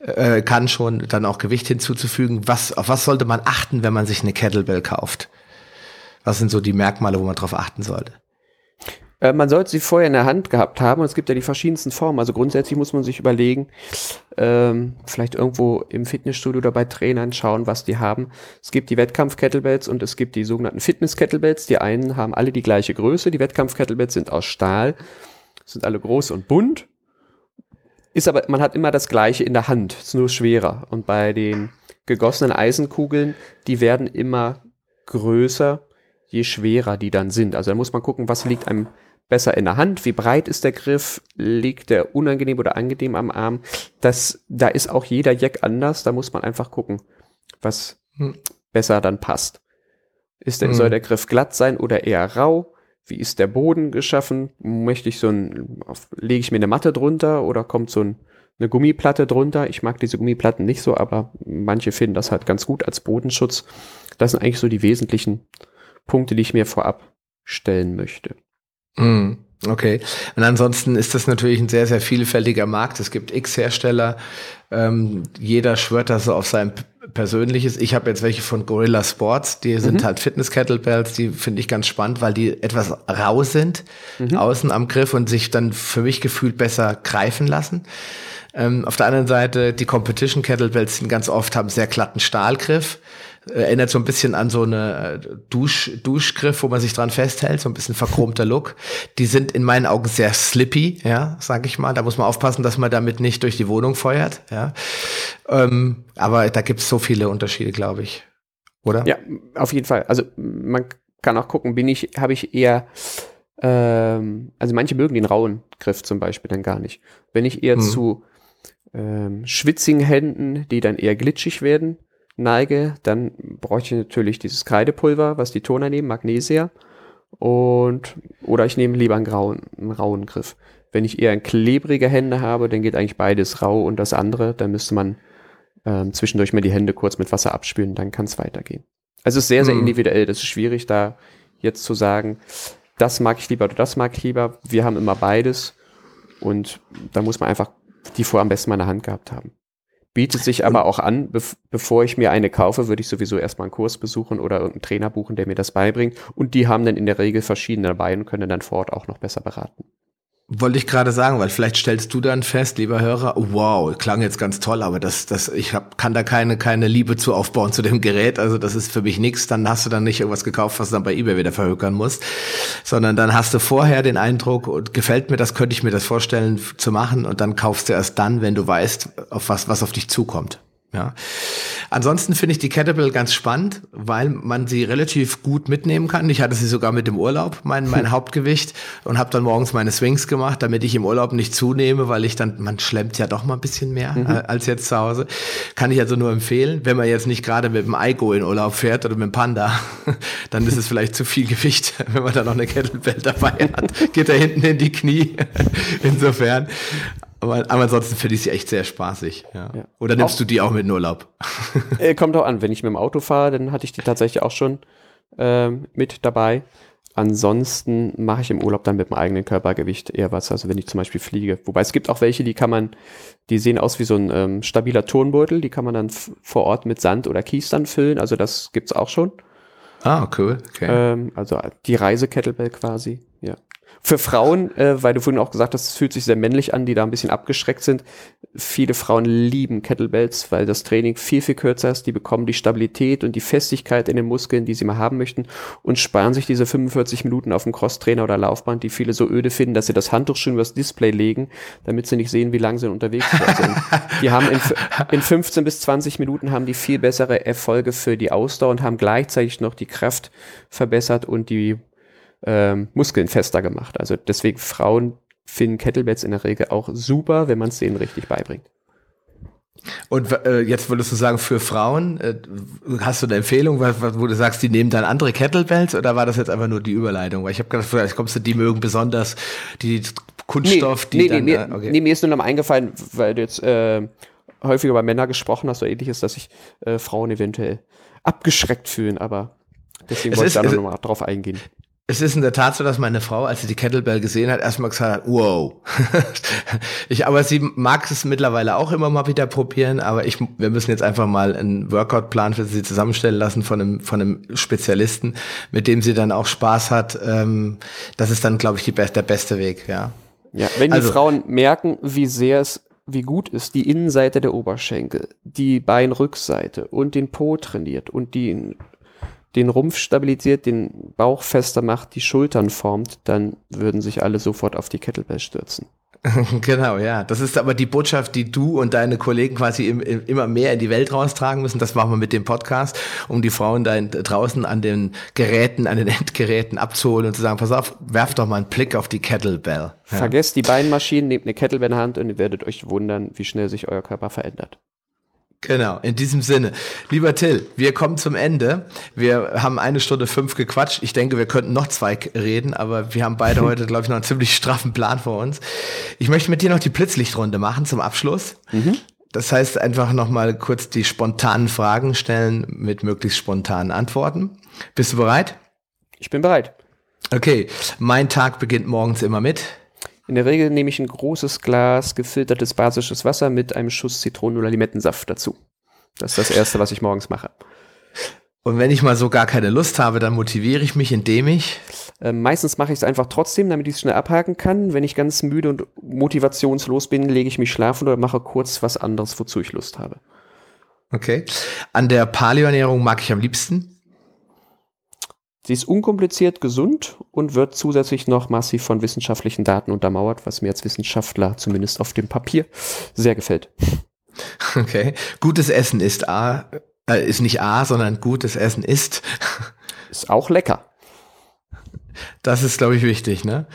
äh, kann schon dann auch Gewicht hinzuzufügen. Was, auf was sollte man achten, wenn man sich eine Kettlebell kauft? Was sind so die Merkmale, wo man drauf achten sollte? Äh, man sollte sie vorher in der Hand gehabt haben und es gibt ja die verschiedensten Formen. Also grundsätzlich muss man sich überlegen, ähm, vielleicht irgendwo im Fitnessstudio oder bei Trainern schauen, was die haben. Es gibt die Wettkampf-Kettlebells und es gibt die sogenannten Fitness-Kettlebells. Die einen haben alle die gleiche Größe. Die Wettkampf-Kettlebells sind aus Stahl, sind alle groß und bunt. Ist aber, man hat immer das gleiche in der Hand, ist nur schwerer. Und bei den gegossenen Eisenkugeln, die werden immer größer, je schwerer die dann sind. Also da muss man gucken, was liegt einem besser in der Hand? Wie breit ist der Griff? Liegt der unangenehm oder angenehm am Arm? Das, da ist auch jeder Jack anders. Da muss man einfach gucken, was hm. besser dann passt. Ist der, hm. Soll der Griff glatt sein oder eher rau? wie ist der Boden geschaffen? Möchte ich so ein, lege ich mir eine Matte drunter oder kommt so ein, eine Gummiplatte drunter? Ich mag diese Gummiplatten nicht so, aber manche finden das halt ganz gut als Bodenschutz. Das sind eigentlich so die wesentlichen Punkte, die ich mir vorab stellen möchte. Mm. Okay. Und ansonsten ist das natürlich ein sehr, sehr vielfältiger Markt. Es gibt x Hersteller. Ähm, jeder schwört da so auf sein persönliches. Ich habe jetzt welche von Gorilla Sports. Die sind mhm. halt Fitness-Kettlebells. Die finde ich ganz spannend, weil die etwas rau sind, mhm. außen am Griff und sich dann für mich gefühlt besser greifen lassen. Ähm, auf der anderen Seite, die Competition Kettlebells sind ganz oft, haben sehr glatten Stahlgriff erinnert so ein bisschen an so eine äh, Dusch, Duschgriff, wo man sich dran festhält, so ein bisschen verchromter Look. Die sind in meinen Augen sehr slippy, ja, sag ich mal. Da muss man aufpassen, dass man damit nicht durch die Wohnung feuert, ja. Ähm, aber da gibt es so viele Unterschiede, glaube ich. Oder? Ja, auf jeden Fall. Also man kann auch gucken, bin ich, habe ich eher ähm, also manche mögen den rauen Griff zum Beispiel dann gar nicht. Wenn ich eher hm. zu ähm, schwitzigen Händen, die dann eher glitschig werden, neige, dann bräuchte ich natürlich dieses Kreidepulver, was die Toner nehmen, Magnesia. Und, oder ich nehme lieber einen grauen, einen rauen Griff. Wenn ich eher klebrige Hände habe, dann geht eigentlich beides rau und das andere, dann müsste man ähm, zwischendurch mal die Hände kurz mit Wasser abspülen, dann kann es weitergehen. Also es ist sehr, sehr hm. individuell. Das ist schwierig, da jetzt zu sagen, das mag ich lieber oder das mag ich lieber. Wir haben immer beides und da muss man einfach die vor am besten mal in der Hand gehabt haben. Bietet sich aber auch an, be bevor ich mir eine kaufe, würde ich sowieso erstmal einen Kurs besuchen oder irgendeinen Trainer buchen, der mir das beibringt. Und die haben dann in der Regel verschiedene dabei und können dann vor Ort auch noch besser beraten. Wollte ich gerade sagen, weil vielleicht stellst du dann fest, lieber Hörer, wow, klang jetzt ganz toll, aber das, das, ich hab, kann da keine, keine Liebe zu aufbauen zu dem Gerät. Also das ist für mich nichts. Dann hast du dann nicht irgendwas gekauft, was du dann bei eBay wieder verhökern musst, sondern dann hast du vorher den Eindruck, und gefällt mir das, könnte ich mir das vorstellen zu machen, und dann kaufst du erst dann, wenn du weißt, auf was, was auf dich zukommt. Ja. Ansonsten finde ich die Kettlebell ganz spannend, weil man sie relativ gut mitnehmen kann. Ich hatte sie sogar mit dem Urlaub, mein, mein Hauptgewicht, und habe dann morgens meine Swings gemacht, damit ich im Urlaub nicht zunehme, weil ich dann, man schlemmt ja doch mal ein bisschen mehr mhm. Äh, als jetzt zu Hause. Kann ich also nur empfehlen, wenn man jetzt nicht gerade mit dem Aiko in Urlaub fährt oder mit dem Panda, dann ist es vielleicht zu viel Gewicht, wenn man da noch eine Kettlebell dabei hat. Geht da hinten in die Knie. Insofern. Aber, aber ansonsten finde ich sie echt sehr spaßig. Ja. Ja. Oder nimmst auch, du die auch mit in Urlaub? Äh, kommt auch an. Wenn ich mit dem Auto fahre, dann hatte ich die tatsächlich auch schon ähm, mit dabei. Ansonsten mache ich im Urlaub dann mit dem eigenen Körpergewicht eher was, also wenn ich zum Beispiel fliege. Wobei es gibt auch welche, die kann man, die sehen aus wie so ein ähm, stabiler Turnbeutel, die kann man dann vor Ort mit Sand oder Kies dann füllen, also das gibt's auch schon. Ah, cool. Okay. Ähm, also die Reisekettlebell quasi. Für Frauen, äh, weil du vorhin auch gesagt hast, es fühlt sich sehr männlich an, die da ein bisschen abgeschreckt sind. Viele Frauen lieben Kettlebells, weil das Training viel, viel kürzer ist. Die bekommen die Stabilität und die Festigkeit in den Muskeln, die sie mal haben möchten und sparen sich diese 45 Minuten auf dem Crosstrainer oder Laufband, die viele so öde finden, dass sie das Handtuch schon übers Display legen, damit sie nicht sehen, wie lange sie unterwegs sind. die haben in, in 15 bis 20 Minuten haben die viel bessere Erfolge für die Ausdauer und haben gleichzeitig noch die Kraft verbessert und die ähm, Muskeln fester gemacht. Also deswegen Frauen finden Kettlebells in der Regel auch super, wenn man es denen richtig beibringt. Und äh, jetzt würdest du sagen, für Frauen, äh, hast du eine Empfehlung, wo du sagst, die nehmen dann andere Kettlebells oder war das jetzt einfach nur die Überleitung? Weil ich habe gedacht, vielleicht kommst du, die mögen besonders die Kunststoff, nee, die nee, dann, nee, okay. nee, mir ist nur noch eingefallen, weil du jetzt äh, häufiger über Männer gesprochen hast oder ähnliches, dass sich äh, Frauen eventuell abgeschreckt fühlen, aber deswegen es wollte ich da noch mal drauf eingehen. Es ist in der Tat so, dass meine Frau, als sie die Kettlebell gesehen hat, erstmal gesagt hat, wow. ich, aber sie mag es mittlerweile auch immer mal wieder probieren, aber ich, wir müssen jetzt einfach mal einen Workout-Plan für sie zusammenstellen lassen von einem, von einem Spezialisten, mit dem sie dann auch Spaß hat. Ähm, das ist dann, glaube ich, die, der beste Weg, ja. Ja, wenn also, die Frauen merken, wie sehr es wie gut ist die Innenseite der Oberschenkel, die Beinrückseite und den Po trainiert und die den Rumpf stabilisiert, den Bauch fester macht, die Schultern formt, dann würden sich alle sofort auf die Kettlebell stürzen. genau, ja. Das ist aber die Botschaft, die du und deine Kollegen quasi im, im, immer mehr in die Welt raustragen müssen. Das machen wir mit dem Podcast, um die Frauen da draußen an den Geräten, an den Endgeräten abzuholen und zu sagen, pass auf, werft doch mal einen Blick auf die Kettlebell. Ja. Vergesst die Beinmaschinen, nehmt eine Kettlebell in der Hand und ihr werdet euch wundern, wie schnell sich euer Körper verändert. Genau, in diesem Sinne. Lieber Till, wir kommen zum Ende. Wir haben eine Stunde fünf gequatscht. Ich denke, wir könnten noch zwei reden, aber wir haben beide heute, glaube ich, noch einen ziemlich straffen Plan vor uns. Ich möchte mit dir noch die Blitzlichtrunde machen zum Abschluss. Mhm. Das heißt, einfach nochmal kurz die spontanen Fragen stellen mit möglichst spontanen Antworten. Bist du bereit? Ich bin bereit. Okay, mein Tag beginnt morgens immer mit. In der Regel nehme ich ein großes Glas gefiltertes basisches Wasser mit einem Schuss Zitronen- oder Limettensaft dazu. Das ist das Erste, was ich morgens mache. Und wenn ich mal so gar keine Lust habe, dann motiviere ich mich, indem ich. Äh, meistens mache ich es einfach trotzdem, damit ich es schnell abhaken kann. Wenn ich ganz müde und motivationslos bin, lege ich mich schlafen oder mache kurz was anderes, wozu ich Lust habe. Okay. An der Paleoernährung mag ich am liebsten. Sie ist unkompliziert gesund und wird zusätzlich noch massiv von wissenschaftlichen Daten untermauert, was mir als Wissenschaftler zumindest auf dem Papier sehr gefällt. Okay. Gutes Essen ist A, äh, ist nicht A, sondern gutes Essen ist. Ist auch lecker. Das ist, glaube ich, wichtig, ne?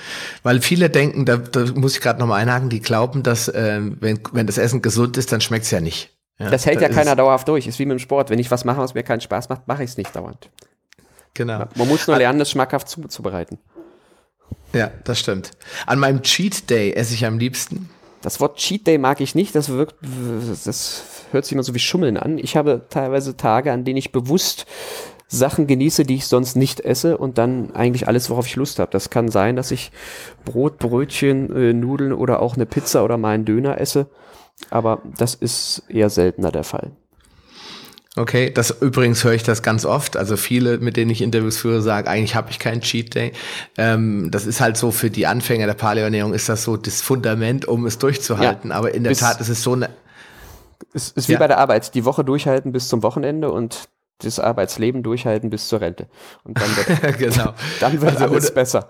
Weil viele denken, da, da muss ich gerade nochmal einhaken, die glauben, dass äh, wenn, wenn das Essen gesund ist, dann schmeckt es ja nicht. Ja, das hält ja keiner dauerhaft durch. Ist wie mit dem Sport. Wenn ich was mache, was mir keinen Spaß macht, mache ich es nicht dauernd. Genau. Man muss nur lernen, das schmackhaft zuzubereiten. Ja, das stimmt. An meinem Cheat Day esse ich am liebsten. Das Wort Cheat Day mag ich nicht. Das wirkt, das hört sich immer so wie Schummeln an. Ich habe teilweise Tage, an denen ich bewusst Sachen genieße, die ich sonst nicht esse und dann eigentlich alles, worauf ich Lust habe. Das kann sein, dass ich Brot, Brötchen, äh, Nudeln oder auch eine Pizza oder mal einen Döner esse, aber das ist eher seltener der Fall. Okay, das übrigens höre ich das ganz oft. Also viele, mit denen ich Interviews führe, sagen, eigentlich habe ich keinen Cheat Day. Ähm, das ist halt so für die Anfänger der Paleoernährung ist das so das Fundament, um es durchzuhalten. Ja, Aber in der Tat ist es so eine. Es ist wie ja. bei der Arbeit, die Woche durchhalten bis zum Wochenende und das Arbeitsleben durchhalten bis zur Rente. Und dann wird, genau. dann wird also alles unter, besser.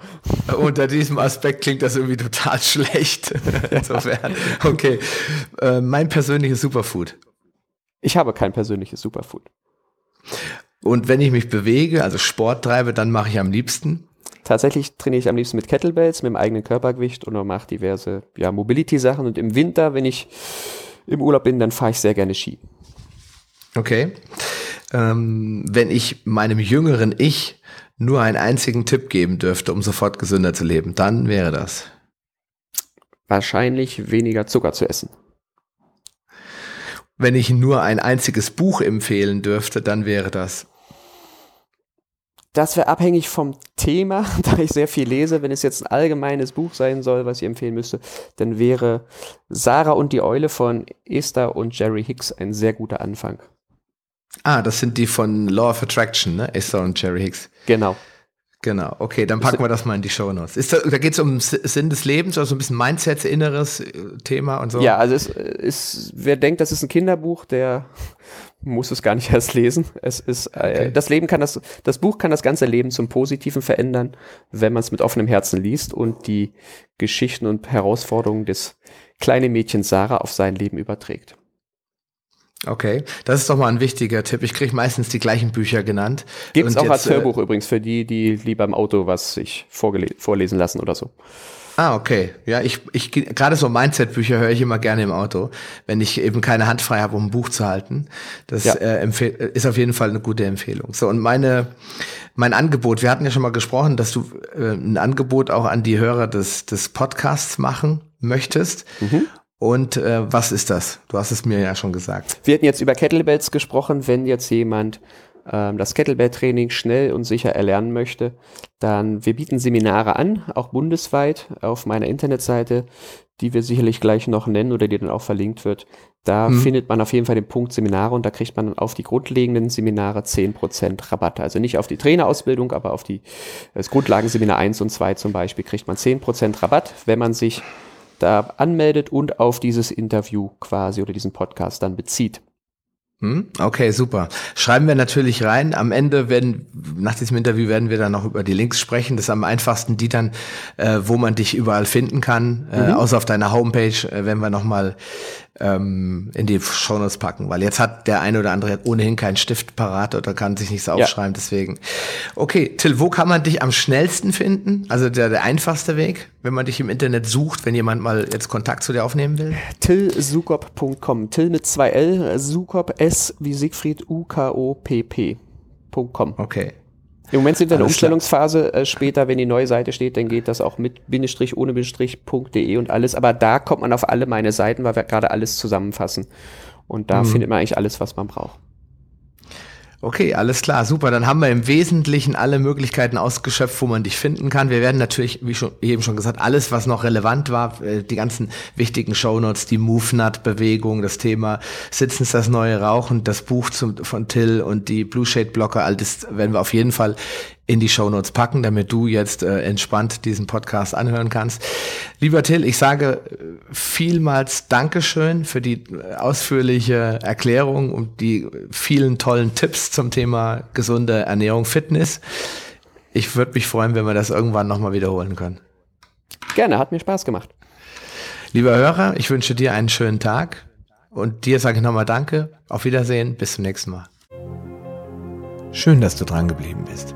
Unter diesem Aspekt klingt das irgendwie total schlecht. Insofern. Okay. Äh, mein persönliches Superfood. Ich habe kein persönliches Superfood. Und wenn ich mich bewege, also Sport treibe, dann mache ich am liebsten. Tatsächlich trainiere ich am liebsten mit Kettlebells, mit dem eigenen Körpergewicht und mache diverse ja, Mobility-Sachen. Und im Winter, wenn ich im Urlaub bin, dann fahre ich sehr gerne Ski. Okay. Ähm, wenn ich meinem jüngeren Ich nur einen einzigen Tipp geben dürfte, um sofort gesünder zu leben, dann wäre das. Wahrscheinlich weniger Zucker zu essen. Wenn ich nur ein einziges Buch empfehlen dürfte, dann wäre das. Das wäre abhängig vom Thema, da ich sehr viel lese. Wenn es jetzt ein allgemeines Buch sein soll, was ich empfehlen müsste, dann wäre Sarah und die Eule von Esther und Jerry Hicks ein sehr guter Anfang. Ah, das sind die von Law of Attraction, ne? Esther und Jerry Hicks. Genau. Genau, okay, dann packen wir das mal in die Show Notes. Ist da, da geht es um Sinn des Lebens, also ein bisschen Mindset, inneres äh, Thema und so. Ja, also es ist, wer denkt, das ist ein Kinderbuch, der muss es gar nicht erst lesen. Es ist, äh, okay. das Leben kann das, das Buch kann das ganze Leben zum Positiven verändern, wenn man es mit offenem Herzen liest und die Geschichten und Herausforderungen des kleinen Mädchens Sarah auf sein Leben überträgt. Okay, das ist doch mal ein wichtiger Tipp. Ich kriege meistens die gleichen Bücher genannt. Gibt es auch jetzt, als Hörbuch äh, übrigens für die, die lieber im Auto was sich vorlesen lassen oder so. Ah, okay. Ja, ich, ich gerade so Mindset-Bücher höre ich immer gerne im Auto, wenn ich eben keine Hand frei habe, um ein Buch zu halten. Das ja. äh, ist auf jeden Fall eine gute Empfehlung. So, und meine, mein Angebot, wir hatten ja schon mal gesprochen, dass du äh, ein Angebot auch an die Hörer des, des Podcasts machen möchtest. Mhm. Und äh, was ist das? Du hast es mir ja schon gesagt. Wir hatten jetzt über Kettlebells gesprochen. Wenn jetzt jemand ähm, das Kettlebell-Training schnell und sicher erlernen möchte, dann wir bieten Seminare an, auch bundesweit auf meiner Internetseite, die wir sicherlich gleich noch nennen oder die dann auch verlinkt wird. Da hm. findet man auf jeden Fall den Punkt Seminare und da kriegt man auf die grundlegenden Seminare 10% Rabatt. Also nicht auf die Trainerausbildung, aber auf die, das Grundlagenseminar 1 und 2 zum Beispiel kriegt man 10% Rabatt, wenn man sich da anmeldet und auf dieses Interview quasi oder diesen Podcast dann bezieht. Hm? Okay, super. Schreiben wir natürlich rein. Am Ende werden, nach diesem Interview werden wir dann noch über die Links sprechen. Das ist am einfachsten die dann, äh, wo man dich überall finden kann, äh, mhm. außer auf deiner Homepage, äh, werden wir nochmal ähm, in die Shownotes packen, weil jetzt hat der eine oder andere ohnehin keinen Stift parat oder kann sich nichts aufschreiben, ja. deswegen. Okay, Till, wo kann man dich am schnellsten finden? Also der, der einfachste Weg? Wenn man dich im Internet sucht, wenn jemand mal jetzt Kontakt zu dir aufnehmen will? tillsukop.com. Till mit zwei L, Sukop S wie Siegfried U K O P P.com. Okay. Im Moment sind wir in der. Umstellungsphase. Äh, später, wenn die neue Seite steht, dann geht das auch mit Bindestrich, ohne Bindestrich.de und alles. Aber da kommt man auf alle meine Seiten, weil wir gerade alles zusammenfassen. Und da findet man eigentlich alles, was man braucht. Okay, alles klar, super. Dann haben wir im Wesentlichen alle Möglichkeiten ausgeschöpft, wo man dich finden kann. Wir werden natürlich, wie schon, eben schon gesagt, alles, was noch relevant war, äh, die ganzen wichtigen Shownotes, die MoveNut-Bewegung, das Thema Sitzen ist das neue Rauchen, das Buch zum, von Till und die Blue Shade Blocker, all das werden wir auf jeden Fall in die Shownotes packen, damit du jetzt äh, entspannt diesen Podcast anhören kannst. Lieber Till, ich sage äh, vielmals Dankeschön für die äh, ausführliche Erklärung und die vielen tollen Tipps zum Thema gesunde Ernährung, Fitness. Ich würde mich freuen, wenn wir das irgendwann nochmal wiederholen können. Gerne, hat mir Spaß gemacht. Lieber Hörer, ich wünsche dir einen schönen Tag und dir sage ich nochmal Danke. Auf Wiedersehen, bis zum nächsten Mal. Schön, dass du dran geblieben bist.